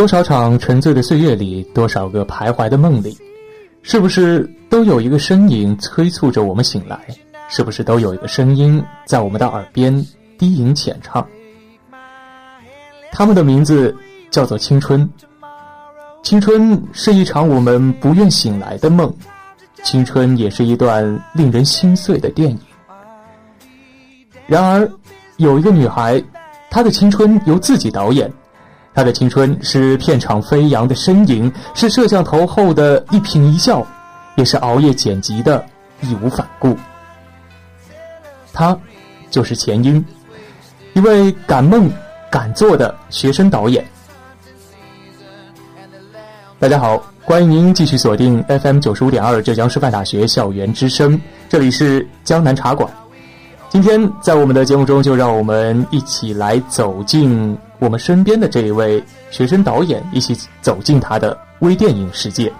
多少场沉醉的岁月里，多少个徘徊的梦里，是不是都有一个身影催促着我们醒来？是不是都有一个声音在我们的耳边低吟浅唱？他们的名字叫做青春。青春是一场我们不愿醒来的梦，青春也是一段令人心碎的电影。然而，有一个女孩，她的青春由自己导演。他的青春是片场飞扬的身影，是摄像头后的一颦一笑，也是熬夜剪辑的义无反顾。他，就是钱英，一位敢梦敢做的学生导演。大家好，欢迎您继续锁定 FM 九十五点二浙江师范大学校园之声，这里是江南茶馆。今天在我们的节目中，就让我们一起来走进。我们身边的这一位学生导演，一起走进他的微电影世界。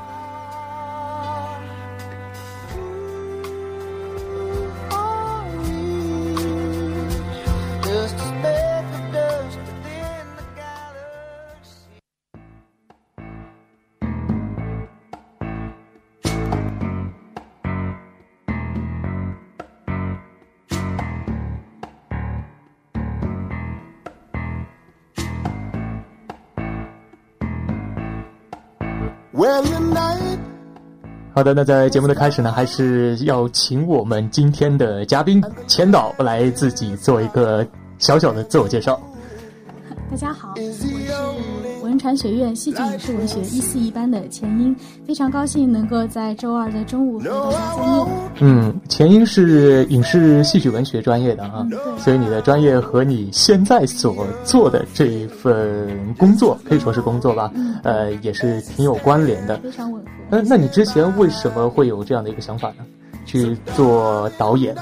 好的，那在节目的开始呢，还是要请我们今天的嘉宾千岛来自己做一个小小的自我介绍。大家好，我是文传学院戏剧影视文学一四一班的钱英，非常高兴能够在周二的中午和大家见面。嗯，钱英是影视戏剧文学专业的啊，所以你的专业和你现在所做的这一份工作可以说是工作吧，呃，也是挺有关联的，非常吻合。那那你之前为什么会有这样的一个想法呢？去做导演？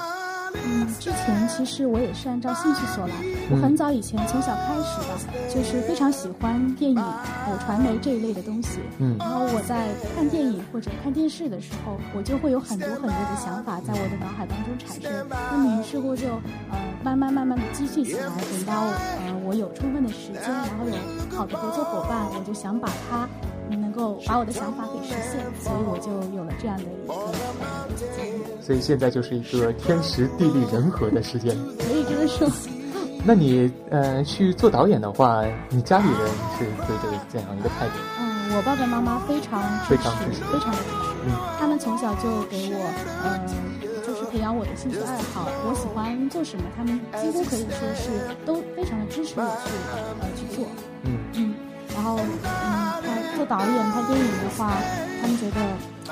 嗯，之前其实我也是按照兴趣所来。我很早以前从小开始吧，就是非常喜欢电影、还有传媒这一类的东西。嗯，然后我在看电影或者看电视的时候，我就会有很多很多的想法在我的脑海当中产生。那么于是乎就呃慢慢慢慢的积蓄起来，等到呃我有充分的时间，然后有好的合作伙伴，我就想把它。能够把我的想法给实现，所以我就有了这样的一个。所以现在就是一个天时地利人和的时间，可以这么说。那你呃去做导演的话，你家里人是对这个怎样一个态度？嗯，我爸爸妈妈非常非常支持，非常的支持。嗯，他们从小就给我呃，就是培养我的兴趣爱好，我喜欢做什么，他们几乎可以说是都非常的支持我去呃去做。嗯嗯，然后嗯。做导演拍电影的话，他们觉得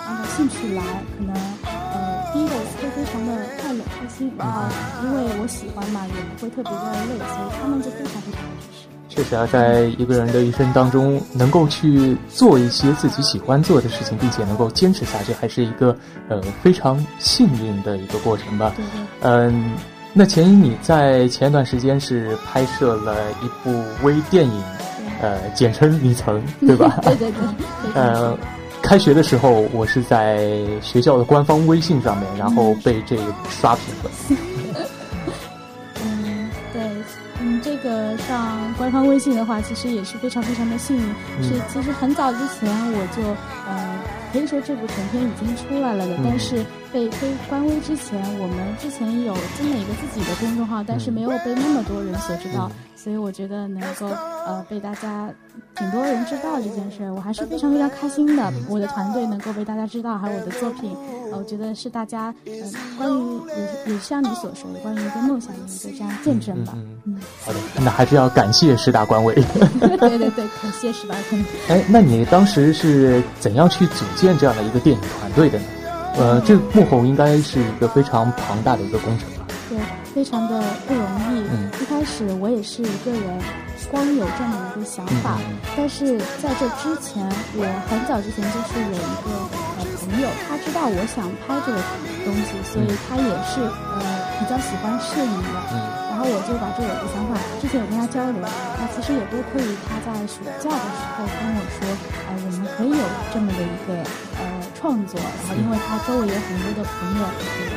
按照兴趣来，可能呃第一个会非常的快乐开心，然后因为我喜欢嘛，也不会特别的累，所以他们就非常非常的支持。确实啊，在一个人的一生当中，能够去做一些自己喜欢做的事情，并且能够坚持下去，还是一个呃非常幸运的一个过程吧。嗯，那钱一，你在前一段时间是拍摄了一部微电影。呃，简称李层，对吧？对对对。呃，开学的时候，我是在学校的官方微信上面，然后被这个刷屏了。官方微信的话，其实也是非常非常的幸运。是，其实很早之前我就呃可以说这部成片已经出来了的，但是被被官微之前，我们之前有这么一个自己的公众号，但是没有被那么多人所知道。所以我觉得能够呃被大家挺多人知道这件事，我还是非常非常开心的。我的团队能够被大家知道，还有我的作品，呃，我觉得是大家呃关于也也像你所说的关于一个梦想的一个这样见证吧。嗯，好的，那还是要感谢十大官委。对对对，感谢十大官委。哎，那你当时是怎样去组建这样的一个电影团队的呢？呃，这幕后应该是一个非常庞大的一个工程吧？对，非常的不容易。嗯，一开始我也是一个人，光有这么一个想法。但是在这之前，我很早之前就是有一个呃朋友，他知道我想拍这个东西，所以他也是呃比较喜欢摄影的。嗯，然后我就把这个想法，之前有跟他交流，那其实也多亏于他在暑假的时候跟我说，呃，我们可以有这么的一个呃创作。然后因为他周围有很多的朋友，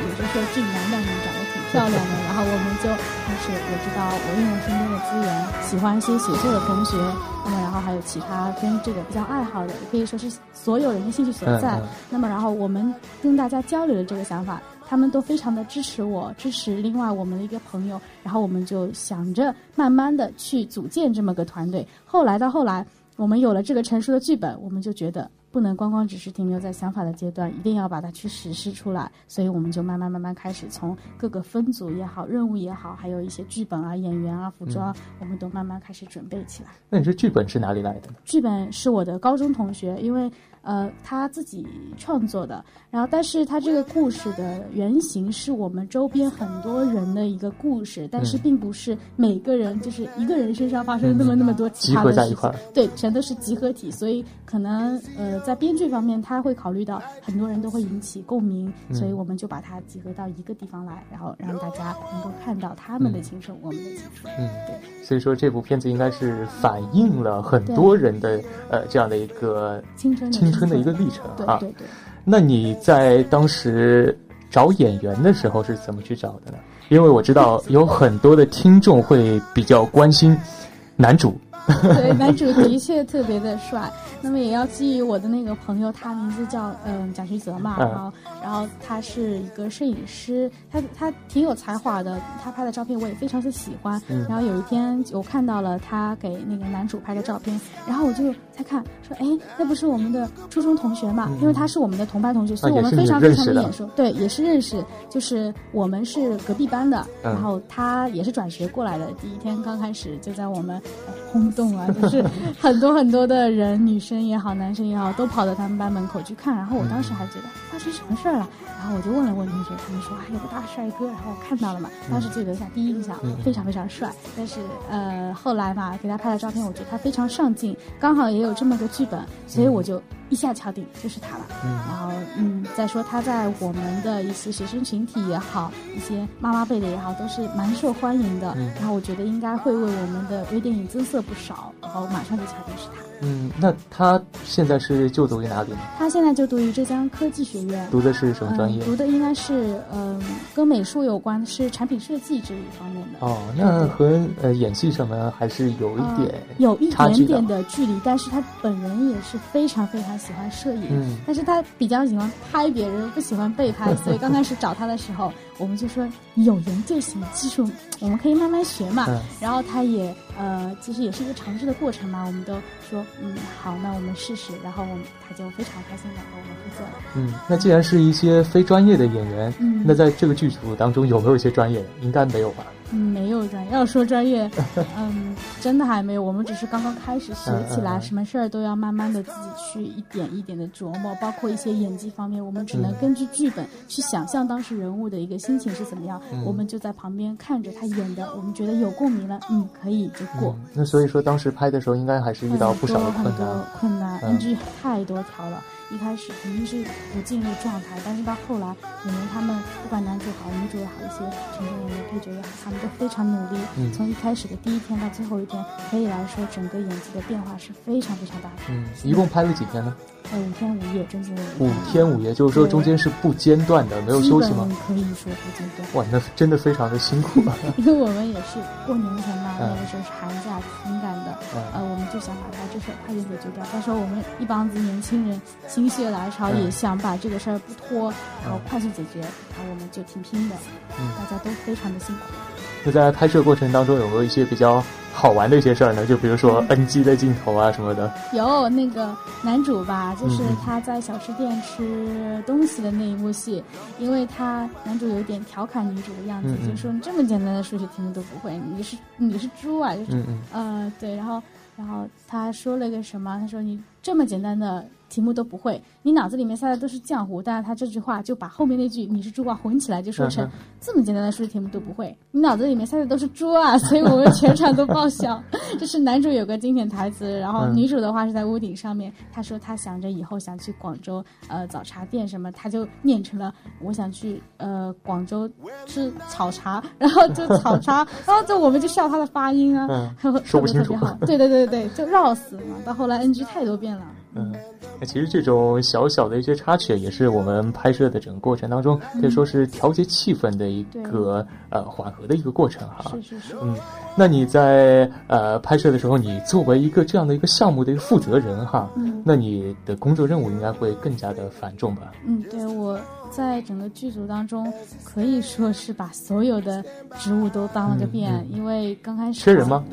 也就说俊男靓女长得挺。漂亮的，然后我们就开始，我知道我运用身边的资源，喜欢一些写作的同学，那么然后还有其他跟这个比较爱好的，也可以说是所有人的兴趣所在。那么然后我们跟大家交流的这个想法，他们都非常的支持我，支持另外我们的一个朋友，然后我们就想着慢慢的去组建这么个团队。后来到后来，我们有了这个成熟的剧本，我们就觉得。不能光光只是停留在想法的阶段，一定要把它去实施出来。所以我们就慢慢慢慢开始从各个分组也好、任务也好，还有一些剧本啊、演员啊、服装，我们都慢慢开始准备起来。那你这剧本是哪里来的？剧本是我的高中同学，因为。呃，他自己创作的，然后，但是他这个故事的原型是我们周边很多人的一个故事，但是并不是每个人就是一个人身上发生那么那么多其他的事情，对，全都是集合体，所以可能呃，在编剧方面他会考虑到很多人都会引起共鸣，所以我们就把它集合到一个地方来，然后让大家能够看到他们的青春，我们的青春，嗯，对，所以说这部片子应该是反映了很多人的呃这样的一个青春青。青春的一个历程啊，对对。那你在当时找演员的时候是怎么去找的呢？因为我知道有很多的听众会比较关心男主。对，男主的确特别的帅。那么也要基于我的那个朋友，他名字叫嗯蒋旭泽嘛，然后然后他是一个摄影师，他他挺有才华的，他拍的照片我也非常的喜欢。然后有一天我看到了他给那个男主拍的照片，然后我就在看，说哎，那不是我们的初中同学嘛？因为他是我们的同班同学，所以我们非常非常的眼熟。对，也是认识，就是我们是隔壁班的，然后他也是转学过来的。第一天刚开始就在我们轰动啊，就是很多很多的人，女生也好，男生也好，都跑到他们班门口去看。然后我当时还觉得发生什么事儿了，然后我就问了问同学，他们说还有个大帅哥，然后我看到了嘛，当时就留下第一印象，非常非常帅。但是呃后来嘛，给他拍了照片，我觉得他非常上镜，刚好也有这么个剧本，所以我就。一下敲定就是他了，嗯，然后嗯，再说他在我们的一些学生群体也好，一些妈妈辈的也好，都是蛮受欢迎的，然后我觉得应该会为我们的微电影增色不少，然后马上就敲定是他。嗯，那他现在是就读于哪里呢？他现在就读于浙江科技学院，读的是什么专业？读的应该是嗯，跟美术有关，是产品设计这一方面的。哦，那和呃演戏什么还是有一点有一点点的距离，但是他本人也是非常非常喜欢摄影，嗯，但是他比较喜欢拍别人，不喜欢被拍，所以刚开始找他的时候。我们就说有人就行，技术我们可以慢慢学嘛。然后他也呃，其实也是一个尝试的过程嘛。我们都说嗯好，那我们试试。然后我们他就非常开心的和我们合作了。嗯，那既然是一些非专业的演员，那在这个剧组当中有没有一些专业？应该没有吧。嗯，没有专业。要说专业，嗯，真的还没有。我们只是刚刚开始学起来，什么事儿都要慢慢的自己去一点一点的琢磨，包括一些演技方面，我们只能根据剧本去想象当时人物的一个心情是怎么样，我们就在旁边看着他演的，我们觉得有共鸣了，嗯，可以就过。那所以说，当时拍的时候应该还是遇到不少的困难，困难，NG 太多条了。一开始肯定是不进入状态，但是到后来，演员他们不管男主好、女主也好，一些群众演员、配角也好，他们都非常努力。从一开始的第一天到最后一天，可以来说，整个演技的变化是非常非常大的。嗯，一共拍了几天呢？呃，五天五夜，整整五天五夜，就是说中间是不间断的，没有休息吗？可以说不间断。哇，那真的非常的辛苦啊！因为我们也是过年前嘛，那个时候是寒假，挺赶的。呃，我们就想把它这事儿快点解决掉。再说我们一帮子年轻人心血来潮，也想把这个事儿不拖，然后快速解决，然后我们就挺拼的，大家都非常的辛苦。那在拍摄过程当中有没有一些比较好玩的一些事儿呢？就比如说 NG 的镜头啊什么的。有那个男主吧，就是他在小吃店吃东西的那一幕戏，因为他男主有点调侃女主的样子，就说你这么简单的数学题目都不会，你是你是猪啊？就是呃对，然后然后他说了个什么？他说你这么简单的。题目都不会，你脑子里面塞的都是浆糊，但是他这句话就把后面那句“你是猪啊”混起来，就说成这么简单的数学题目都不会，你脑子里面塞的都是猪啊，所以我们全场都爆笑。这是男主有个经典台词，然后女主的话是在屋顶上面，她说她想着以后想去广州呃早茶店什么，他就念成了我想去呃广州吃炒茶，然后就炒茶，然后就我们就笑他的发音啊，说不清楚，对对对对对，就绕死嘛，到后来 NG 太多遍了。嗯，那其实这种小小的一些插曲，也是我们拍摄的整个过程当中，可以说是调节气氛的一个呃缓和的一个过程哈。是是是。嗯，那你在呃拍摄的时候，你作为一个这样的一个项目的一个负责人哈，嗯，那你的工作任务应该会更加的繁重吧？嗯，对，我在整个剧组当中可以说是把所有的职务都当了个遍，因为刚开始缺人吗？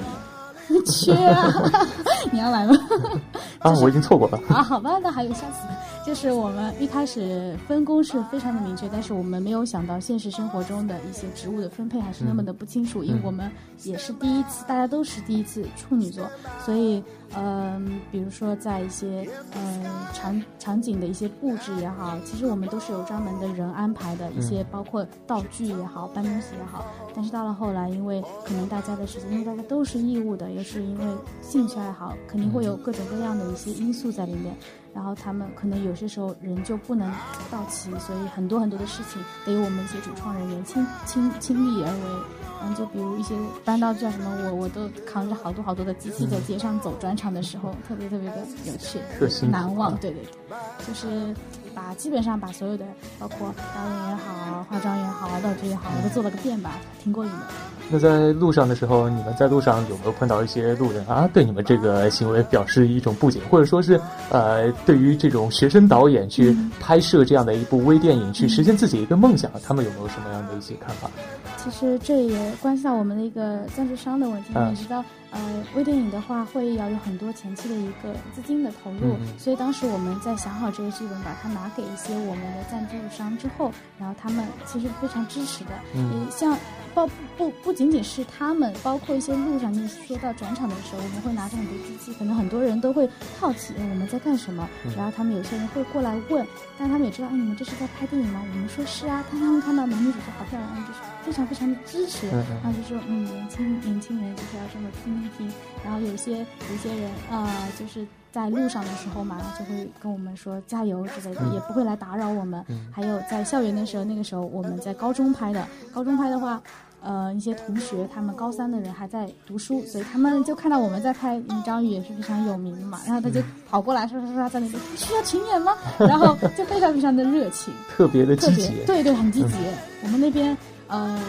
缺啊！你要来吗？啊，我已经错过了。啊，好吧，那还有下次。就是我们一开始分工是非常的明确，但是我们没有想到现实生活中的一些职务的分配还是那么的不清楚，因为我们也是第一次，大家都是第一次处女座，所以。嗯，比如说在一些嗯场场景的一些布置也好，其实我们都是有专门的人安排的，一些包括道具也好，搬东西也好。但是到了后来，因为可能大家的时间，因为大家都是义务的，也是因为兴趣爱好，肯定会有各种各样的一些因素在里面。然后他们可能有些时候人就不能到齐，所以很多很多的事情得由我们一些主创人员亲亲亲力而为。嗯，就比如一些搬到叫什么，我我都扛着好多好多的机器在街上走转场的时候，特别特别的有趣，难忘。对对对，就是把基本上把所有的，包括导演也好，化妆也好，道具也好，都做了个遍吧，挺过瘾的。那在路上的时候，你们在路上有没有碰到一些路人啊，对你们这个行为表示一种不解，或者说是呃，对于这种学生导演去拍摄这样的一部微电影，去实现自己一个梦想，他们有没有什么样的一些看法？其实这也关系到我们的一个赞助商的问题。你知道，呃，微电影的话会要有很多前期的一个资金的投入，所以当时我们在想好这个剧本，把它拿给一些我们的赞助商之后，然后他们其实非常支持的。嗯，像包不不仅仅是他们，包括一些路上，你说到转场的时候，我们会拿着很多机器，可能很多人都会好奇我们在干什么，然后他们有些人会过来问，但他们也知道，哎，你们这是在拍电影吗？我们说是啊，但他们看到男女主角好漂亮，就是。非常非常的支持，然后就说，嗯，年轻年轻人就是要这么拼一拼。然后有些有些人啊，就是在路上的时候嘛，就会跟我们说加油之类的，也不会来打扰我们。还有在校园的时候，那个时候我们在高中拍的，高中拍的话，呃，一些同学他们高三的人还在读书，所以他们就看到我们在拍，张宇也是非常有名的嘛，然后他就跑过来，刷刷刷在那边需要群演吗？然后就非常非常的热情，特别的积极，对对，很积极。我们那边。呃，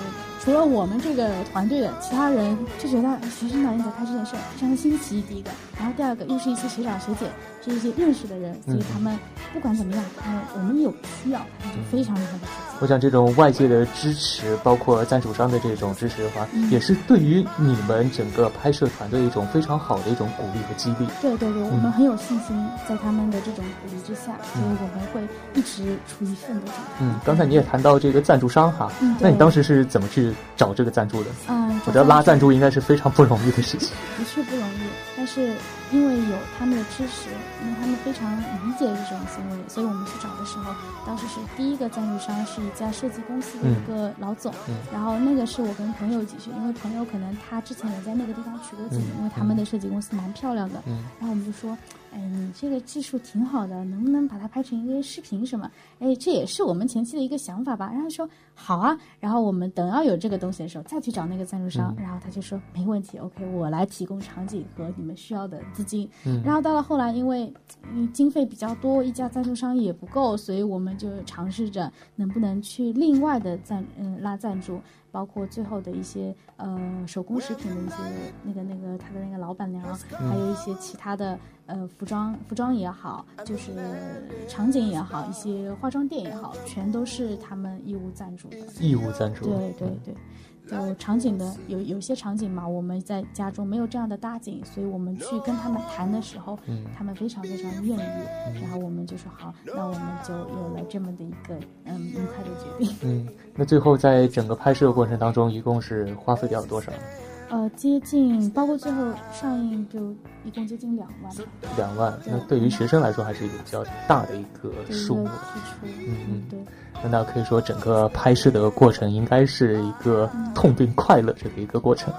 除了我们这个团队的其他人，就觉得学生导演在拍这件事非常的新奇。第一个，然后第二个又是一些学长学姐，是一些认识的人，所以他们不管怎么样，他们我们有需要，他们就非常非常的支持。我想这种外界的支持，包括赞助商的这种支持的话，也是对于你们整个拍摄团队一种非常好的一种鼓励和激励。对对对，我们很有信心，在他们的这种鼓励之下，所以我们会一直处于奋斗状态。嗯，刚才你也谈到这个赞助商哈，那你当时是怎么去找这个赞助的？嗯，我觉得拉赞助应该是非常不容易的事情。的确不容易，但是。因为有他们的支持，因为他们非常理解这种行为，所以我们去找的时候，当时是第一个赞助商是一家设计公司的一个老总，然后那个是我跟朋友一起去，因为朋友可能他之前也在那个地方取过景，因为他们的设计公司蛮漂亮的，然后我们就说。哎，你这个技术挺好的，能不能把它拍成一个视频什么？哎，这也是我们前期的一个想法吧。然后说好啊，然后我们等要有这个东西的时候再去找那个赞助商。然后他就说没问题，OK，我来提供场景和你们需要的资金。嗯然后到了后来，因为 经费比较多，一家赞助商也不够，所以我们就尝试着能不能去另外的赞嗯拉赞助，包括最后的一些呃手工食品的一些那个那个他的那个老板娘，还有一些其他的呃服装服装也好，就是场景也好，一些化妆店也好，全都是他们义务赞助的。义务赞助。对对对。就场景的有有些场景嘛，我们在家中没有这样的搭景，所以我们去跟他们谈的时候，他们非常非常愿意。然后我们就说好，那我们就有了这么的一个嗯愉快的决定。嗯，那最后在整个拍摄过程当中，一共是花费掉了多少？呃，接近包括最后上映就一共接近两万。两万，那对于学生来说还是一个比较大的一个数目。嗯嗯，对。那可以说，整个拍摄的过程应该是一个痛并快乐着的一个过程，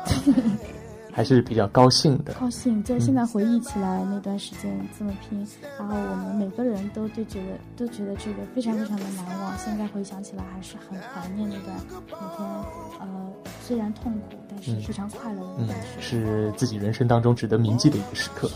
还是比较高兴的。高兴，就现在回忆起来那段时间这么拼，然后我们每个人都都觉得都觉得这个非常非常的难忘。现在回想起来，还是很怀念那段每天呃虽然痛苦，但是非常快乐的那段时间，是自己人生当中值得铭记的一个时刻。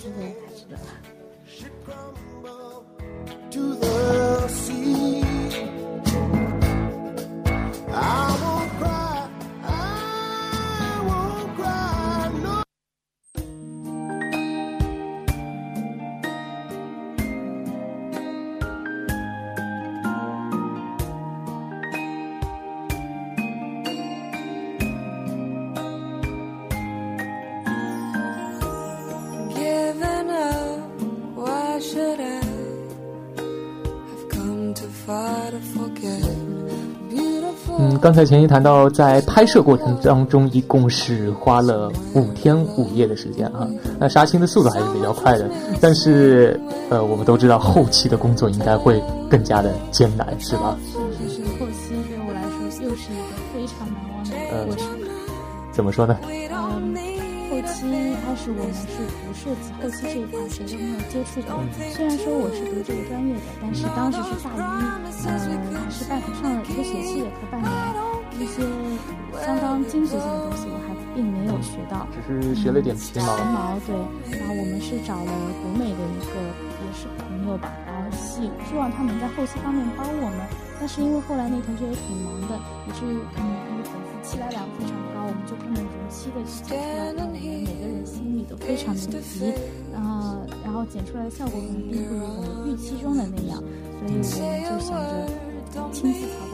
刚才前一谈到，在拍摄过程当中，一共是花了五天五夜的时间啊。那杀青的速度还是比较快的，但是呃，我们都知道后期的工作应该会更加的艰难，是吧？是是是，后期对我来说又是一个非常难忘的过程。怎么说呢？后期一开始我们是不涉及后期这一块，谁都没有接触过。虽然说我是读这个专业的，但是当时是大一，呃，还是半上了一个学期，也快半年，一些相当精髓性的东西我还并没有学到，只是学了点皮毛。皮毛对。然后我们是找了国美的一个也是朋友吧，然后希希望他能在后期方面帮我们，但是因为后来那同学也挺忙的，以至于嗯，那个粉丝期待量非常高，我们就不能如期的去剪出来。我们每个人心里都非常的急，然后然后剪出来的效果可能并不如我们预期中的那样，所以我们就想着亲自操刀。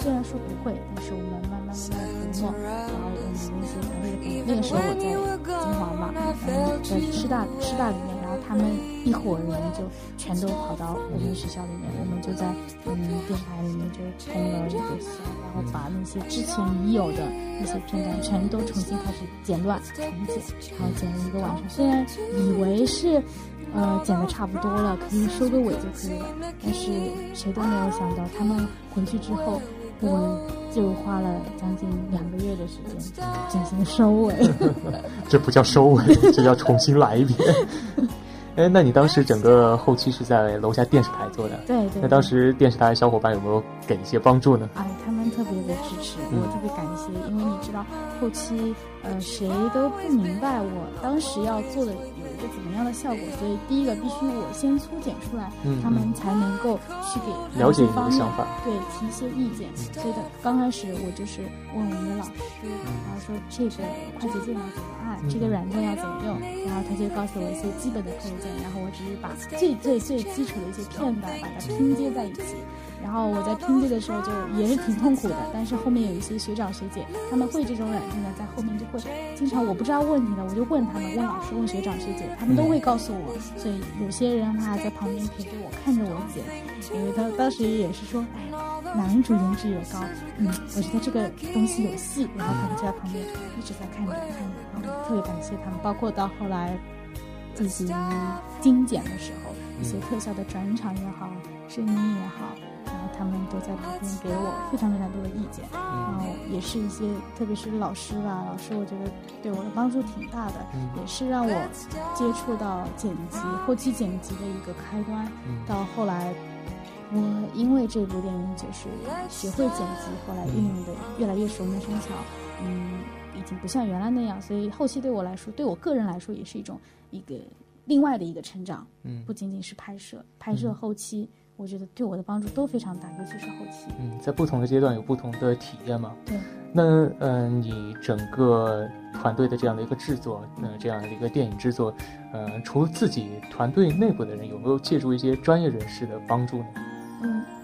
虽然说不会，但是我们慢慢慢慢琢磨，然后我们那些团队的朋友，那个时候我在金华嘛，嗯，在师大师大里面。他们一伙人就全都跑到我们学校里面，我们就在嗯电台里面就通了一个线，然后把那些之前已有的那些片段全都重新开始剪乱重剪，然后剪了一个晚上。虽然以为是呃剪的差不多了，可以收个尾就可以了，但是谁都没有想到，他们回去之后，我就花了将近两个月的时间进行收尾。这不叫收尾，这叫重新来一遍。哎，那你当时整个后期是在楼下电视台做的？对对。那当时电视台小伙伴有没有给一些帮助呢？哎，他们特别的支持，我特别感谢，因为你知道后期，呃，谁都不明白我当时要做的。一个怎么样的效果？所以第一个必须我先粗剪出来，他们才能够去给了解你的想法，对提一些意见。所以的刚开始我就是问我们的老师，然后说这个快捷键要怎么按，这个软件要怎么用，然后他就告诉我一些基本的快捷键，然后我只是把最最最基础的一些片段把它拼接在一起。然后我在拼接的时候就也是挺痛苦的，但是后面有一些学长学姐他们会这种软件的，在后面就会经常我不知道问题的，我就问他们，问老师，问学长学姐，他们都会告诉我。所以有些人他还在旁边陪着我，看着我剪，因为他当时也是说，哎，男主颜值也高，嗯，我觉得这个东西有戏，然后他们就在旁边一直在看着看着，然后特别感谢他们。包括到后来进行精简的时候，一些特效的转场也好，声音也好。他们都在旁边给我非常非常多的意见，然后也是一些，特别是老师吧，老师我觉得对我的帮助挺大的，也是让我接触到剪辑、后期剪辑的一个开端。到后来，我因为这部电影就是学会剪辑，后来运用的越来越熟能生巧，嗯，已经不像原来那样，所以后期对我来说，对我个人来说也是一种一个另外的一个成长。嗯，不仅仅是拍摄，拍摄后期。我觉得对我的帮助都非常大，尤其是后期。嗯，在不同的阶段有不同的体验嘛。对。那嗯，你整个团队的这样的一个制作，那这样的一个电影制作，嗯，除了自己团队内部的人，有没有借助一些专业人士的帮助呢？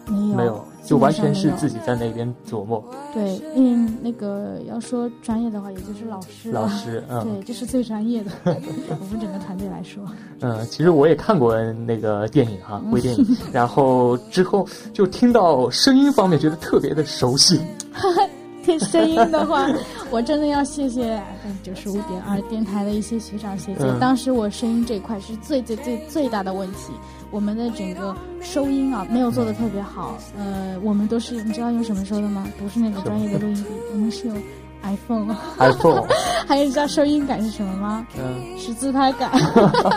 嗯。没有，没有，就完全是自己在那边琢磨。对，嗯那个要说专业的话，也就是老师。老师，嗯，对，这是最专业的。我们整个团队来说，嗯，其实我也看过那个电影哈，微电影，然后之后就听到声音方面，觉得特别的熟悉。听声音的话，我真的要谢谢九十五点二电台的一些学长学姐。当时我声音这一块是最最最最大的问题。我们的整个收音啊，没有做的特别好。呃，我们都是你知道用什么收的吗？不是那个专业的录音笔，我们是用 iPhone。iPhone。还有你知道收音感是什么吗？嗯。是自拍杆。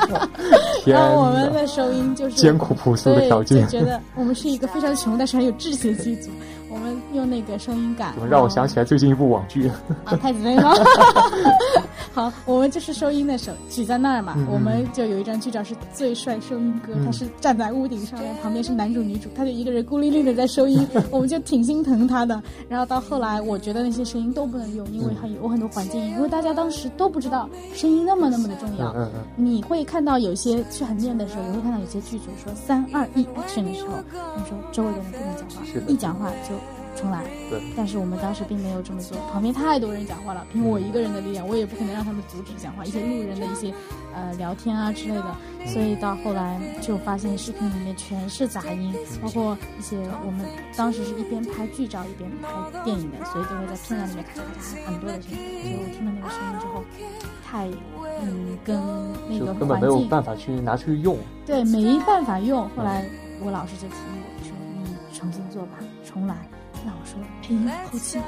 然后我们的收音就是艰苦朴素的条件。就觉得我们是一个非常穷但是很有志气的剧组。用那个收音杆。让我想起来最近一部网剧。啊，太子妃吗？好，我们就是收音的手举在那儿嘛，我们就有一张剧照是最帅收音哥，他是站在屋顶上面，旁边是男主女主，他就一个人孤零零的在收音，我们就挺心疼他的。然后到后来，我觉得那些声音都不能用，因为还有很多环境音，因为大家当时都不知道声音那么那么的重要。你会看到有些去横店的时候，你会看到有些剧组说三二一 action 的时候，他们说周围的人不能讲话，一讲话就。重来，对，但是我们当时并没有这么做。旁边太多人讲话了，凭我一个人的力量，我也不可能让他们阻止讲话。一些路人的一些，呃，聊天啊之类的，所以到后来就发现视频里面全是杂音，包括一些我们当时是一边拍剧照一边拍电影的，所以就会在片段里面咔咔咔嚓很多的声音。所以我听到那个声音之后，太，嗯，跟那个根本没有办法去拿出去用。对，没办法用。后来我老师就提议我说：“你重新做吧，重来。”那我说配音后期，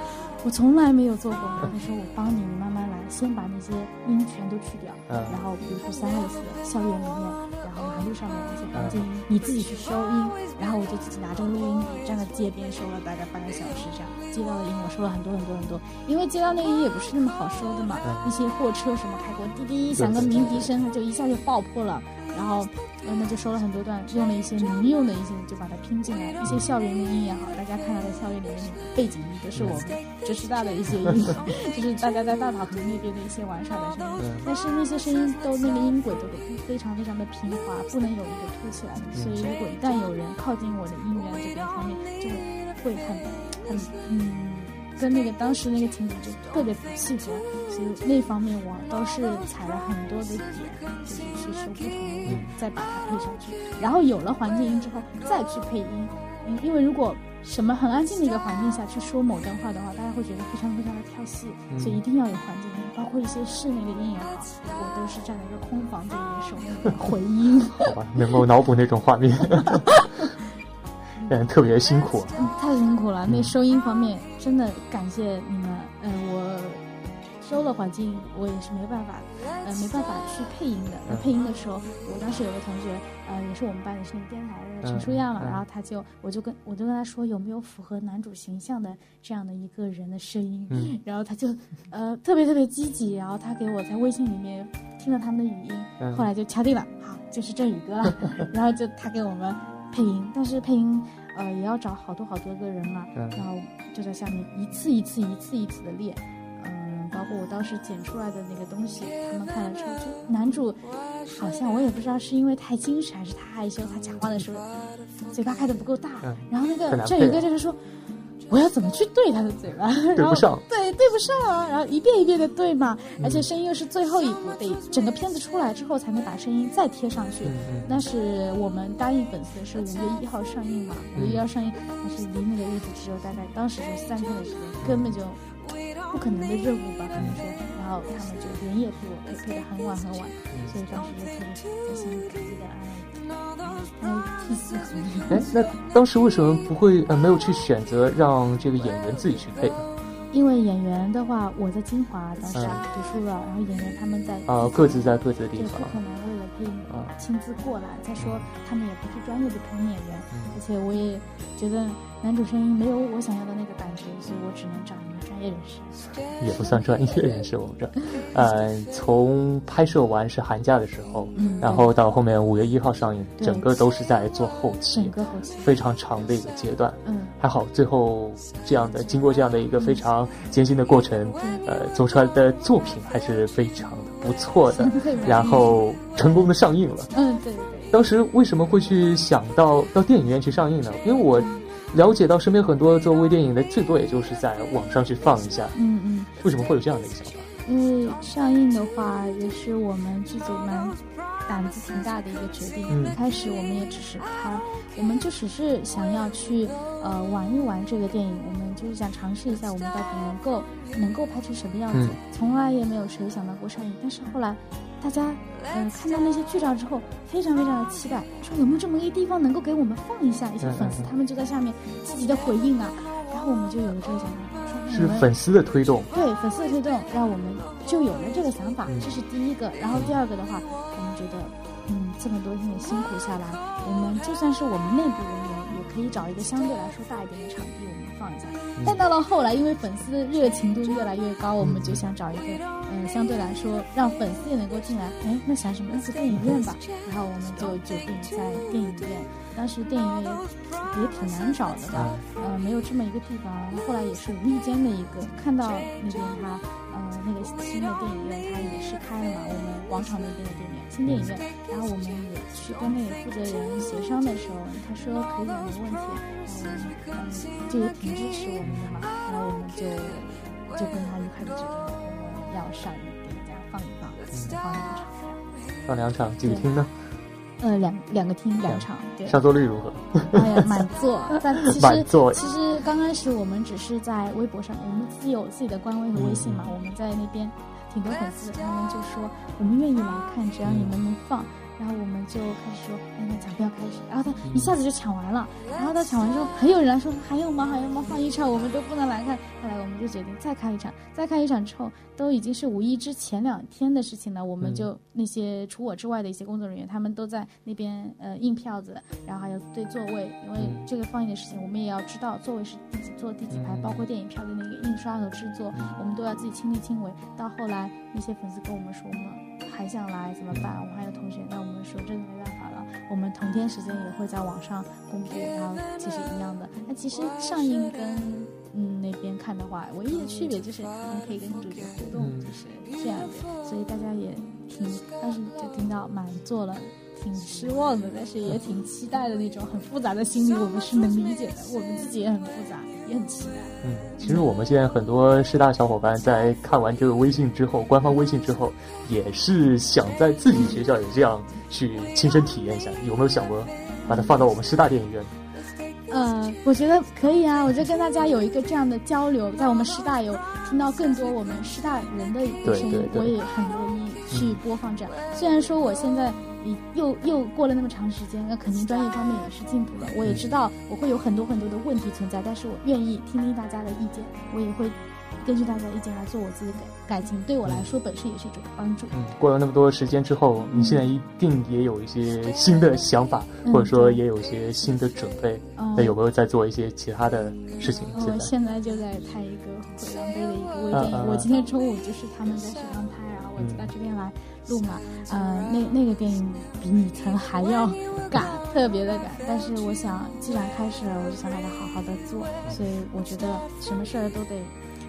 我从来没有做过。他说我帮你，你慢慢来，先把那些音全都去掉。嗯。然后比如说三六四校园里面，然后马路上面那些环境音，你自己去收音。然后我就自己拿着录音笔站在街边收了大概半个小时，这样街道的音我收了很多很多很多。因为街道那个音也不是那么好收的嘛，一些货车什么开过，滴滴响个鸣笛声，它就一下就爆破了。然后，那就收了很多段，用了一些民用的一些，就把它拼进来。一些校园的音也好，大家看到的校园里面背景音都是我们浙师大的一些音，就是大家在大草坪那边的一些玩耍的声音。但是那些声音都那个音轨都得非常非常的平滑，不能有一个凸起来的。所以如果一旦有人靠近我的音源这边方面，就会很很嗯。跟那个当时那个情景就特别不契合，所以那方面我都是踩了很多的点，就是去修不同的音，再把它配上去。然后有了环境音之后，再去配音。嗯，因为如果什么很安静的一个环境下去说某段话的话，大家会觉得非常非常的跳戏，所以一定要有环境音，包括一些室内的音也好，我都是站在一个空房子里面守那个回音。好吧，能够脑补那种画面。嗯，特别辛苦，太辛苦了。那收音方面，真的感谢你们。嗯，我收了环境，我也是没办法，呃，没办法去配音的。那配音的时候，我当时有个同学，呃，也是我们班的，是那个电台的陈舒亚嘛。然后他就，我就跟我就跟他说，有没有符合男主形象的这样的一个人的声音？然后他就，呃，特别特别积极。然后他给我在微信里面听了他们的语音，后来就敲定了，好，就是振宇哥了。然后就他给我们。配音，但是配音，呃，也要找好多好多个人嘛，然后就在下面一次一次一次一次的练，嗯，包括我当时剪出来的那个东西，他们看了之后，就男主好像我也不知道是因为太矜持还是太害羞，他讲话的时候嘴巴开的不够大，然后那个振宇哥就是说。我要怎么去对他的嘴巴？对不上，对对不上啊！然后一遍一遍的对嘛，而且声音又是最后一步，得整个片子出来之后才能把声音再贴上去。那是我们答应粉丝是五月一号上映嘛，五月一号上映，但是离那个日子只有大概当时就三天的时间，根本就不可能的任务吧，可能说。然后他们就连夜陪我陪，陪的很晚很晚，所以当时就特别开心，感激的哎。哎，那当时为什么不会呃没有去选择让这个演员自己去配？因为演员的话，我在金华当时读书了，然后演员他们在啊各自在各自的地方，不可能为了配音亲自过来。再说他们也不是专业的配音演员，而且我也觉得男主声音没有我想要的那个感觉，所以我只能找业人士，也不算专业人士。我们这，嗯，从拍摄完是寒假的时候，嗯，然后到后面五月一号上映，整个都是在做后期，整个后期。非常长的一个阶段，嗯，还好最后这样的经过这样的一个非常艰辛的过程，呃，做出来的作品还是非常的不错的，然后成功的上映了，嗯，对对。当时为什么会去想到到电影院去上映呢？因为我。了解到身边很多做微电影的，最多也就是在网上去放一下。嗯嗯。为什么会有这样的一个想法？因为上映的话，也是我们剧组蛮胆子挺大的一个决定。嗯。一开始我们也只是拍，我们就只是想要去呃玩一玩这个电影，我们就是想尝试一下我们到底能够能够拍成什么样子。从来也没有谁想到过上映，但是后来。大家，嗯，看到那些剧照之后，非常非常的期待，说有没有这么一个地方能够给我们放一下？一些粉丝他们就在下面积极的回应啊，然后我们就有了这个想法，是粉丝的推动，对粉丝的推动，让我们就有了这个想法，这是第一个。然后第二个的话，我们觉得，嗯，这么多天也辛苦下来，我们就算是我们内部人员，也可以找一个相对来说大一点的场地。放一下，但到了后来，因为粉丝的热情度越来越高，我们就想找一个，嗯，相对来说让粉丝也能够进来。哎，那想什么？那就电影院吧。然后我们就决定在电影院。当时电影院也也挺难找的吧，呃，没有这么一个地方。然后后来也是无意间的一个看到那边他，呃，那个新的电影院他也是开了嘛，我们广场那边的电影院，新电影院。然后我们也去跟那个负责人协商的时候，他说可以，没问题。然后嗯，就也挺支持我们的嘛，然后我们就就跟他愉快的决定，我们要上映，给大家放一放，放两场。放两场，几个厅呢？呃，两两个厅，两场。对。上座率如何？哎呀，满座。但其实 其实刚开始我们只是在微博上，我们自己有自己的官微和微信嘛，我们在那边很多粉丝，他们就说我们愿意来看，只要你们能放。然后我们就开始说，哎，那抢票开始。然后他一下子就抢完了。然后他抢完之后，还有人来说还有吗？还有吗？放一场我们都不能来看。后来我们就决定再开一场，再开一场之后，都已经是五一之前两天的事情了。我们就那些除我之外的一些工作人员，他们都在那边呃印票子，然后还有对座位，因为这个放映的事情，我们也要知道座位是第几坐第几排，包括电影票的那个印刷和制作，我们都要自己亲力亲为。到后来那些粉丝跟我们说嘛。还想来怎么办？我还有同学，那我们说真的没办法了。我们同天时间也会在网上公布，然后其实一样的。那其实上映跟嗯那边看的话，唯一的区别就是你可以跟主角互动，就是这样的。所以大家也挺，当时就听到满座了，挺失望的，但是也挺期待的那种很复杂的心理，我们是能理解的。我们自己也很复杂。嗯，其实我们现在很多师大小伙伴在看完这个微信之后，官方微信之后，也是想在自己学校也这样去亲身体验一下。有没有想过把它放到我们师大电影院？呃，我觉得可以啊，我就跟大家有一个这样的交流，在我们师大有听到更多我们师大人的一个声音，我也很乐意去播放这样。虽然说我现在。又又过了那么长时间，那肯定专业方面也是进步了。我也知道我会有很多很多的问题存在，但是我愿意听听大家的意见，我也会根据大家的意见来做我自己的改改进。对我来说，本身也是一种帮助。嗯，过了那么多时间之后，你现在一定也有一些新的想法，或者说也有一些新的准备。那有没有在做一些其他的事情？我现在就在拍一个《毁狼杯》的一个微电影。我今天中午就是他们在食堂拍，我到这边来。录嘛，呃，那那个电影比你曾还要赶，特别的赶。但是我想，既然开始了，我就想把它好好的做。所以我觉得什么事儿都得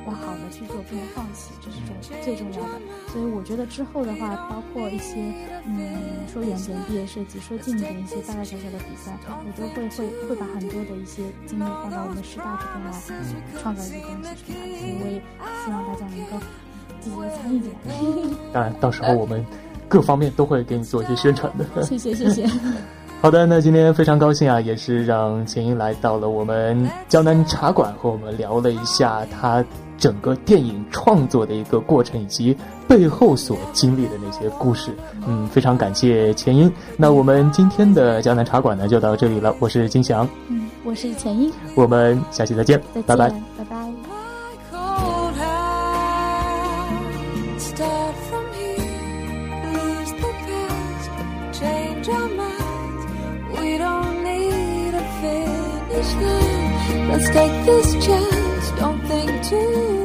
往好的去做，不能放弃，这是最最重要的。所以我觉得之后的话，包括一些，嗯，说远点毕业设计，说近一点一些大大小小的比赛，我都会会会把很多的一些精力放到我们师大这边来，创造一些东西出来。所以我也希望大家能够。积极参与进来，当然，到时候我们各方面都会给你做一些宣传的。谢谢，谢谢。好的，那今天非常高兴啊，也是让钱英来到了我们江南茶馆，和我们聊了一下他整个电影创作的一个过程，以及背后所经历的那些故事。嗯，非常感谢钱英。那我们今天的江南茶馆呢，就到这里了。我是金翔，嗯，我是钱英，我们下期再见，拜拜，拜拜。Let's take this chance don't think too.